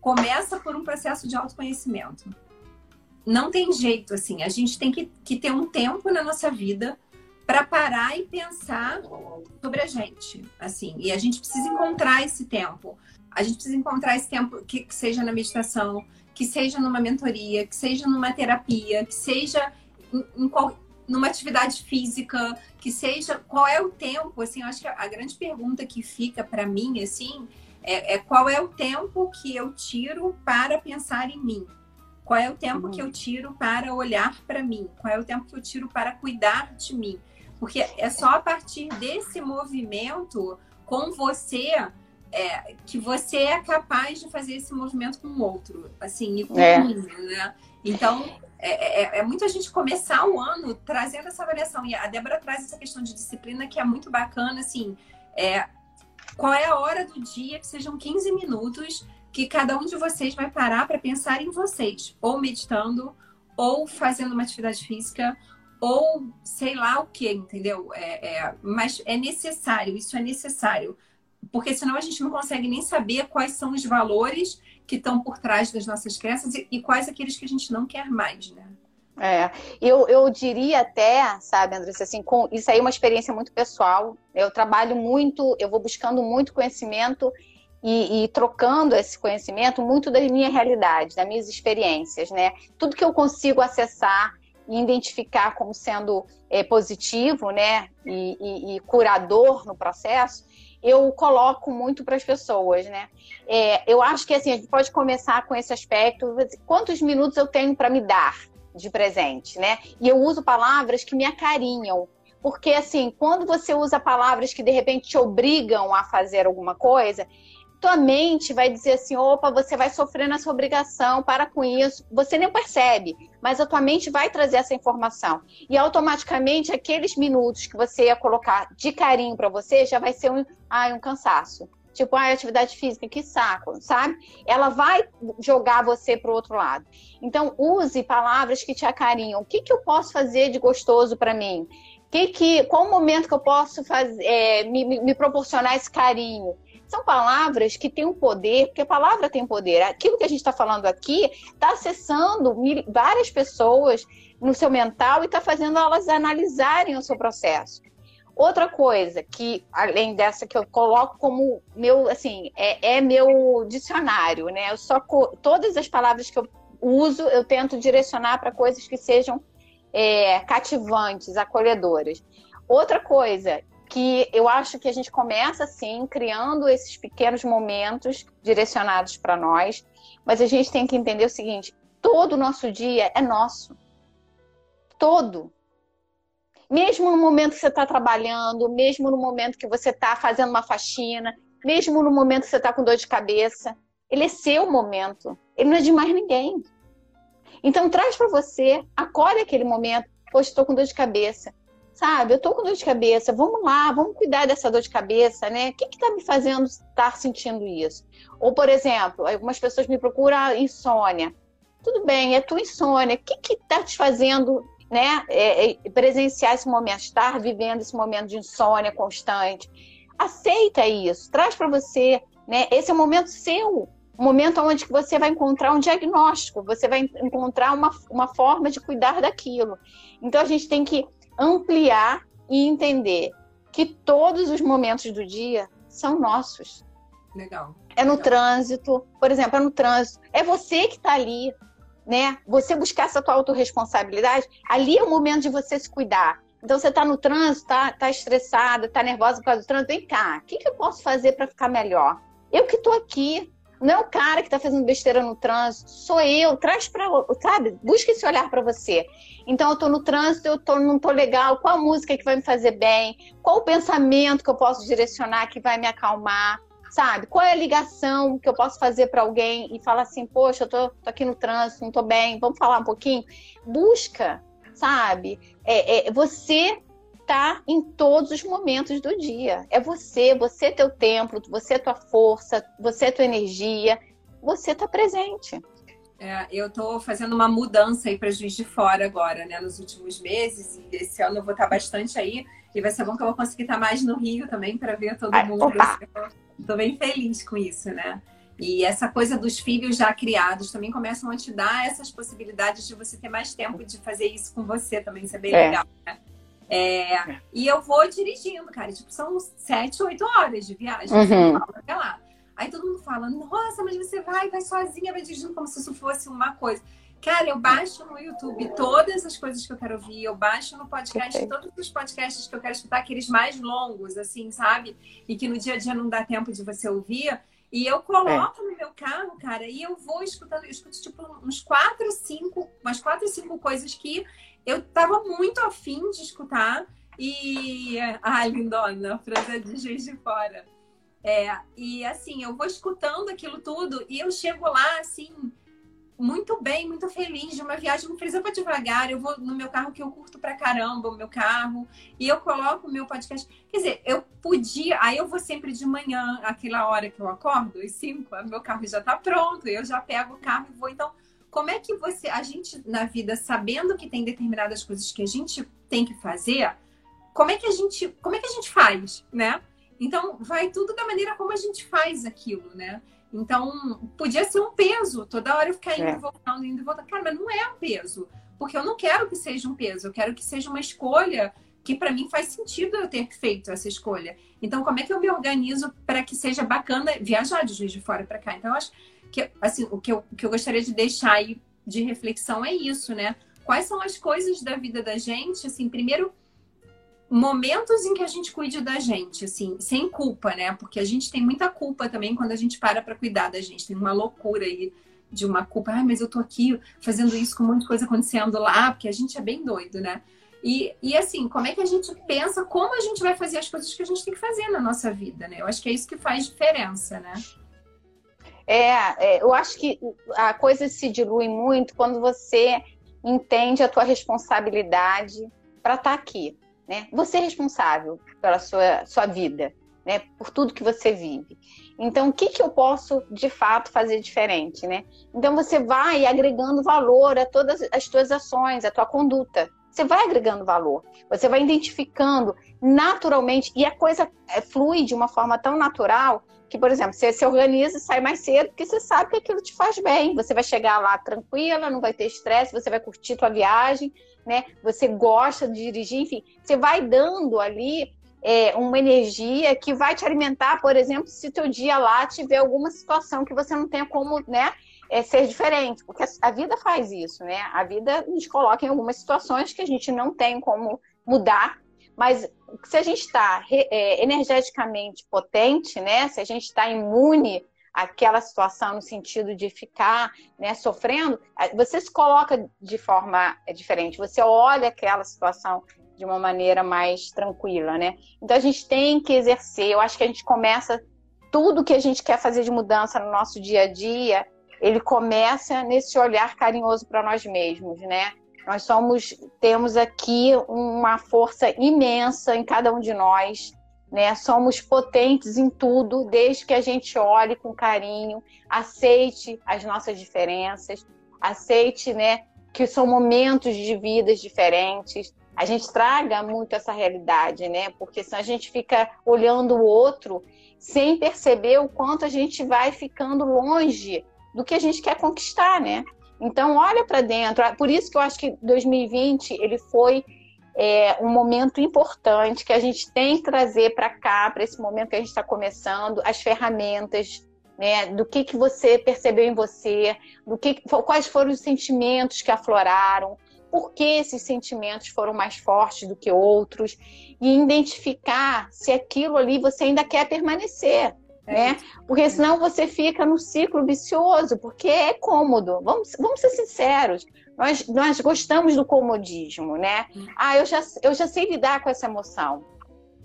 começa por um processo de autoconhecimento. Não tem jeito, assim, a gente tem que, que ter um tempo na nossa vida para parar e pensar sobre a gente, assim, e a gente precisa encontrar esse tempo. A gente precisa encontrar esse tempo que, que seja na meditação, que seja numa mentoria, que seja numa terapia, que seja em, em qual, numa atividade física, que seja qual é o tempo, assim, eu acho que a grande pergunta que fica para mim, assim, é, é, qual é o tempo que eu tiro para pensar em mim? Qual é o tempo uhum. que eu tiro para olhar para mim? Qual é o tempo que eu tiro para cuidar de mim? Porque é só a partir desse movimento com você é, que você é capaz de fazer esse movimento com o outro, assim, e com é. o mundo, né? Então, é, é, é muito a gente começar o ano trazendo essa avaliação. E a Débora traz essa questão de disciplina que é muito bacana, assim. É, qual é a hora do dia que sejam 15 minutos que cada um de vocês vai parar para pensar em vocês, ou meditando, ou fazendo uma atividade física, ou sei lá o que, entendeu? É, é, mas é necessário, isso é necessário, porque senão a gente não consegue nem saber quais são os valores que estão por trás das nossas crenças e, e quais aqueles que a gente não quer mais, né? É, eu, eu diria até, sabe, Andressa, assim, com, isso aí é uma experiência muito pessoal. Eu trabalho muito, eu vou buscando muito conhecimento e, e, trocando esse conhecimento muito da minha realidade, das minhas experiências, né? Tudo que eu consigo acessar e identificar como sendo é, positivo, né, e, e, e, curador no processo, eu coloco muito para as pessoas, né? É, eu acho que assim a gente pode começar com esse aspecto. Quantos minutos eu tenho para me dar de presente, né? E eu uso palavras que me acarinham, porque assim, quando você usa palavras que de repente te obrigam a fazer alguma coisa, tua mente vai dizer assim: opa, você vai sofrer nessa obrigação, para com isso. Você nem percebe, mas a tua mente vai trazer essa informação. E automaticamente, aqueles minutos que você ia colocar de carinho para você já vai ser um, ah, um cansaço. Tipo, ah, atividade física, que saco, sabe? Ela vai jogar você para o outro lado. Então, use palavras que te acarinham. O que, que eu posso fazer de gostoso para mim? Que que, qual o momento que eu posso fazer, é, me, me proporcionar esse carinho? São palavras que têm um poder, porque a palavra tem poder. Aquilo que a gente está falando aqui está acessando várias pessoas no seu mental e está fazendo elas analisarem o seu processo. Outra coisa que, além dessa que eu coloco como meu, assim, é, é meu dicionário, né? Eu só todas as palavras que eu uso eu tento direcionar para coisas que sejam é, cativantes, acolhedoras. Outra coisa que eu acho que a gente começa assim, criando esses pequenos momentos direcionados para nós, mas a gente tem que entender o seguinte: todo o nosso dia é nosso. Todo. Mesmo no momento que você está trabalhando, mesmo no momento que você está fazendo uma faxina, mesmo no momento que você está com dor de cabeça, ele é seu momento. Ele não é de mais ninguém. Então traz para você, acolhe aquele momento. Poxa, estou com dor de cabeça sabe? Eu tô com dor de cabeça, vamos lá, vamos cuidar dessa dor de cabeça, né? O que que tá me fazendo estar sentindo isso? Ou, por exemplo, algumas pessoas me procuram ah, insônia. Tudo bem, é tua insônia. O que que tá te fazendo, né, é, é, presenciar esse momento, estar vivendo esse momento de insônia constante? Aceita isso, traz para você, né? Esse é o momento seu, momento onde você vai encontrar um diagnóstico, você vai encontrar uma, uma forma de cuidar daquilo. Então a gente tem que ampliar e entender que todos os momentos do dia são nossos. Legal. É no legal. trânsito, por exemplo, é no trânsito. É você que está ali, né? Você buscar essa tua autorresponsabilidade, ali é o momento de você se cuidar. Então você está no trânsito, tá, tá estressada, tá nervosa por causa do trânsito, vem cá, o que, que eu posso fazer para ficar melhor? Eu que estou aqui, não é o cara que está fazendo besteira no trânsito, sou eu. Traz para, sabe? Busca esse olhar para você. Então eu estou no trânsito, eu tô, não estou legal. Qual a música que vai me fazer bem? Qual o pensamento que eu posso direcionar que vai me acalmar? Sabe? Qual é a ligação que eu posso fazer para alguém e falar assim, poxa, eu tô, tô, aqui no trânsito, não estou bem, vamos falar um pouquinho? Busca, sabe? É, é, você está em todos os momentos do dia. É você, você é teu templo, você é tua força, você é tua energia, você está presente. É, eu estou fazendo uma mudança aí para Juiz de Fora agora, né, nos últimos meses, e esse ano eu vou estar bastante aí, e vai ser bom que eu vou conseguir estar mais no Rio também para ver todo Ai, mundo. Estou bem feliz com isso, né? E essa coisa dos filhos já criados também começam a te dar essas possibilidades de você ter mais tempo de fazer isso com você também, isso é bem é. legal, né? É, é, e eu vou dirigindo, cara. Tipo, são sete, oito horas de viagem. Uhum. Até lá. Aí todo mundo fala, nossa, mas você vai, vai sozinha, vai dirigindo como se isso fosse uma coisa. Cara, eu baixo no YouTube todas as coisas que eu quero ouvir, eu baixo no podcast okay. todos os podcasts que eu quero escutar, aqueles mais longos, assim, sabe? E que no dia a dia não dá tempo de você ouvir. E eu coloco é. no meu carro, cara, e eu vou escutando, eu escuto tipo uns quatro, cinco, umas quatro, cinco coisas que eu tava muito afim de escutar. E. Ai, lindona, França de Juiz de Fora. É, e assim, eu vou escutando aquilo tudo e eu chego lá, assim, muito bem, muito feliz de uma viagem, não para devagar. Eu vou no meu carro que eu curto pra caramba, o meu carro, e eu coloco o meu podcast. Quer dizer, eu podia, aí eu vou sempre de manhã, aquela hora que eu acordo, às cinco, meu carro já tá pronto, eu já pego o carro e vou. Então, como é que você, a gente na vida, sabendo que tem determinadas coisas que a gente tem que fazer, como é que a gente, como é que a gente faz, né? Então, vai tudo da maneira como a gente faz aquilo, né? Então, podia ser um peso, toda hora eu ficar indo e é. voltando, indo e voltando. Cara, mas não é um peso, porque eu não quero que seja um peso, eu quero que seja uma escolha que para mim faz sentido eu ter feito essa escolha. Então, como é que eu me organizo para que seja bacana viajar de Juiz de Fora para cá? Então, eu acho que, assim, o que, eu, o que eu gostaria de deixar aí de reflexão é isso, né? Quais são as coisas da vida da gente? Assim, primeiro, momentos em que a gente cuide da gente, assim, sem culpa, né? Porque a gente tem muita culpa também quando a gente para para cuidar da gente. Tem uma loucura aí de uma culpa. Ai, mas eu tô aqui fazendo isso com um monte de coisa acontecendo lá, porque a gente é bem doido, né? E, e assim, como é que a gente pensa como a gente vai fazer as coisas que a gente tem que fazer na nossa vida, né? Eu acho que é isso que faz diferença, né? É, é eu acho que a coisa se dilui muito quando você entende a tua responsabilidade para estar tá aqui né? Você é responsável pela sua, sua vida, né? Por tudo que você vive. Então, o que, que eu posso, de fato, fazer diferente, né? Então, você vai agregando valor a todas as suas ações, a tua conduta. Você vai agregando valor. Você vai identificando naturalmente. E a coisa é, flui de uma forma tão natural que, por exemplo, você se organiza e sai mais cedo porque você sabe que aquilo te faz bem. Você vai chegar lá tranquila, não vai ter estresse, você vai curtir tua viagem, né? Você gosta de dirigir, enfim, você vai dando ali é, uma energia que vai te alimentar, por exemplo, se teu dia lá tiver alguma situação que você não tenha como, né, é, ser diferente, porque a vida faz isso, né? A vida nos coloca em algumas situações que a gente não tem como mudar, mas se a gente está é, energeticamente potente, né? Se a gente está imune aquela situação no sentido de ficar né, sofrendo, você se coloca de forma é, diferente, você olha aquela situação de uma maneira mais tranquila, né? Então a gente tem que exercer, eu acho que a gente começa tudo que a gente quer fazer de mudança no nosso dia a dia, ele começa nesse olhar carinhoso para nós mesmos, né? Nós somos, temos aqui uma força imensa em cada um de nós, né? Somos potentes em tudo, desde que a gente olhe com carinho, aceite as nossas diferenças, aceite, né, que são momentos de vidas diferentes. A gente traga muito essa realidade, né? Porque se a gente fica olhando o outro sem perceber o quanto a gente vai ficando longe do que a gente quer conquistar, né? Então, olha para dentro. Por isso que eu acho que 2020 ele foi é, um momento importante que a gente tem que trazer para cá, para esse momento que a gente está começando, as ferramentas, né, do que, que você percebeu em você, do que, quais foram os sentimentos que afloraram, por que esses sentimentos foram mais fortes do que outros, e identificar se aquilo ali você ainda quer permanecer. É né? Porque senão você fica no ciclo vicioso, porque é cômodo. Vamos, vamos ser sinceros. Nós, nós gostamos do comodismo, né? Ah, eu já, eu já sei lidar com essa emoção,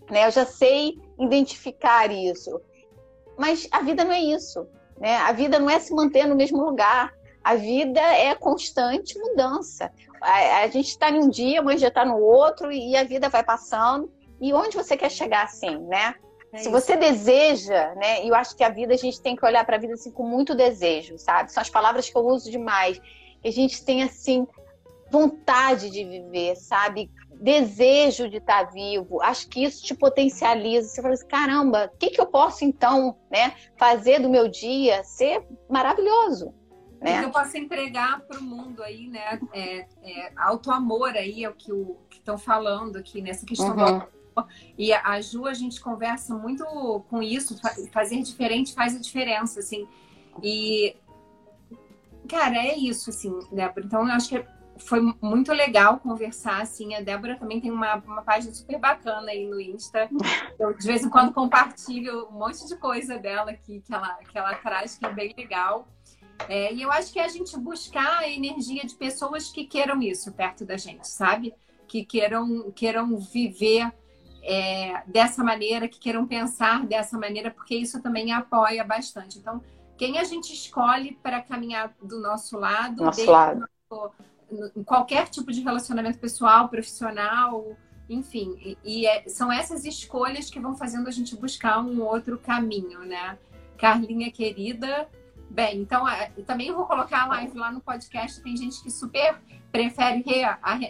né? Eu já sei identificar isso. Mas a vida não é isso, né? A vida não é se manter no mesmo lugar. A vida é constante mudança. A, a gente está em um dia, amanhã já está no outro e a vida vai passando. E onde você quer chegar assim, né? É Se você deseja, né? E eu acho que a vida a gente tem que olhar para a vida assim com muito desejo, sabe? São as palavras que eu uso demais que a gente tem assim vontade de viver, sabe? Desejo de estar vivo. Acho que isso te potencializa. Você fala assim, caramba, o que, que eu posso então, né, fazer do meu dia ser maravilhoso? Né? Que eu posso entregar para o mundo aí, né? É, é, auto amor aí é o que estão falando aqui nessa questão uhum. do e a Ju, a gente conversa muito com isso, fazer diferente faz a diferença, assim. E Cara, é isso, assim, Débora. Então, eu acho que foi muito legal conversar, assim. A Débora também tem uma, uma página super bacana aí no Insta. Eu, de vez em quando, compartilho um monte de coisa dela aqui, que ela, que ela traz, que é bem legal. É, e eu acho que é a gente buscar a energia de pessoas que queiram isso perto da gente, sabe? Que queiram, queiram viver é, dessa maneira, que queiram pensar dessa maneira, porque isso também apoia bastante. Então, quem a gente escolhe para caminhar do nosso lado, nosso lado. em qualquer tipo de relacionamento pessoal, profissional, enfim. E, e é, são essas escolhas que vão fazendo a gente buscar um outro caminho, né? Carlinha querida. Bem, então é, também vou colocar a live lá no podcast. Tem gente que super prefere.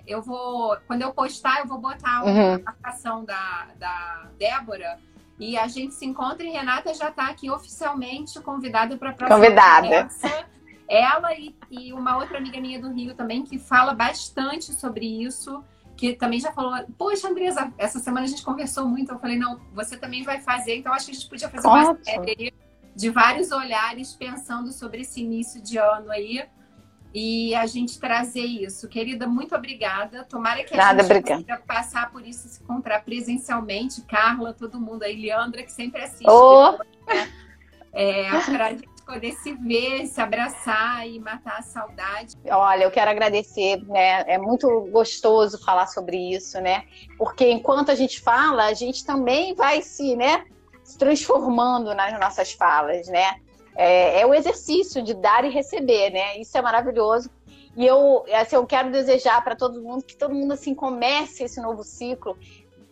eu vou, quando eu postar, eu vou botar uhum. marcação da, da Débora e a gente se encontra e Renata já está aqui oficialmente convidada para a próxima Convidada. Conversa. Ela e, e, uma outra amiga minha do Rio também, que fala bastante sobre isso, que também já falou, poxa, Andresa, essa semana a gente conversou muito. Eu falei, não, você também vai fazer, então acho que a gente podia fazer Ótimo. uma série de vários olhares pensando sobre esse início de ano aí e a gente trazer isso. Querida, muito obrigada. Tomara que a Nada, gente obrigada. consiga passar por isso, se encontrar presencialmente. Carla, todo mundo aí, Leandra, que sempre assiste. Oh. Depois, né? é, para a gente poder se ver, se abraçar e matar a saudade. Olha, eu quero agradecer, né? É muito gostoso falar sobre isso, né? Porque enquanto a gente fala, a gente também vai se, né? Se transformando nas nossas falas, né? é, é o exercício de dar e receber, né? Isso é maravilhoso. E eu, assim, eu quero desejar para todo mundo que todo mundo assim comece esse novo ciclo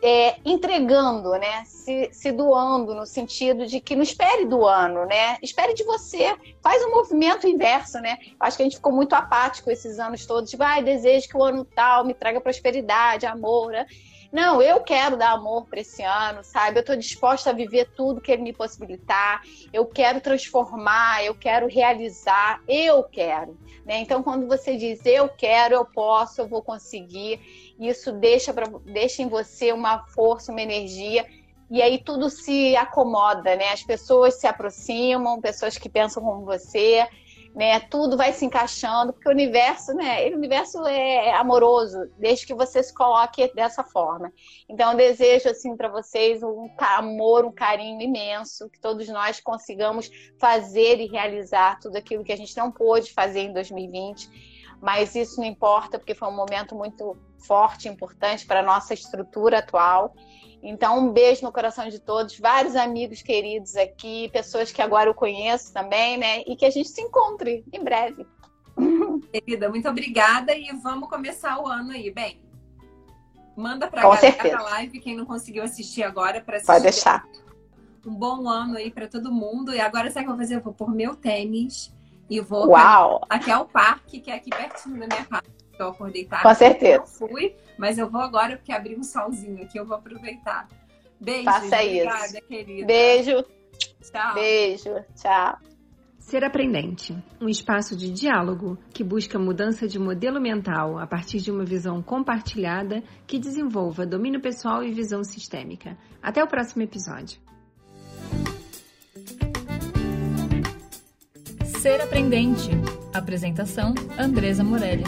é, entregando, né? Se, se, doando no sentido de que não espere do ano, né? Espere de você. Faz um movimento inverso, né? Acho que a gente ficou muito apático esses anos todos. Tipo, ah, desejo que o ano tal me traga prosperidade, amor, né? Não, eu quero dar amor para esse ano, sabe? Eu estou disposta a viver tudo que ele me possibilitar. Eu quero transformar, eu quero realizar, eu quero. Né? Então, quando você diz eu quero, eu posso, eu vou conseguir, isso deixa, pra, deixa em você uma força, uma energia e aí tudo se acomoda, né? As pessoas se aproximam, pessoas que pensam como você, né? Tudo vai se encaixando, porque o universo, né? O universo é amoroso, desde que você se coloque dessa forma. Então, eu desejo assim para vocês um amor, um carinho imenso, que todos nós consigamos fazer e realizar tudo aquilo que a gente não pôde fazer em 2020. Mas isso não importa, porque foi um momento muito forte, importante para a nossa estrutura atual. Então, um beijo no coração de todos, vários amigos queridos aqui, pessoas que agora eu conheço também, né? E que a gente se encontre em breve. <laughs> Querida, muito obrigada e vamos começar o ano aí. Bem, manda para a galera live, quem não conseguiu assistir agora, para assistir. Pode deixar. Um bom ano aí para todo mundo. E agora, sabe o que eu vou fazer? Eu vou pôr meu tênis e vou Uau. até ao parque, que é aqui pertinho da minha casa. Eu acordei tarde. Com certeza. Eu fui, mas eu vou agora porque abriu um solzinho aqui, eu vou aproveitar. Beijo. Faça obrigada, isso. querida. Beijo. Tchau. Beijo. Tchau. Ser Aprendente, um espaço de diálogo que busca mudança de modelo mental a partir de uma visão compartilhada que desenvolva domínio pessoal e visão sistêmica. Até o próximo episódio. Ser Aprendente. Apresentação: Andresa Morelli.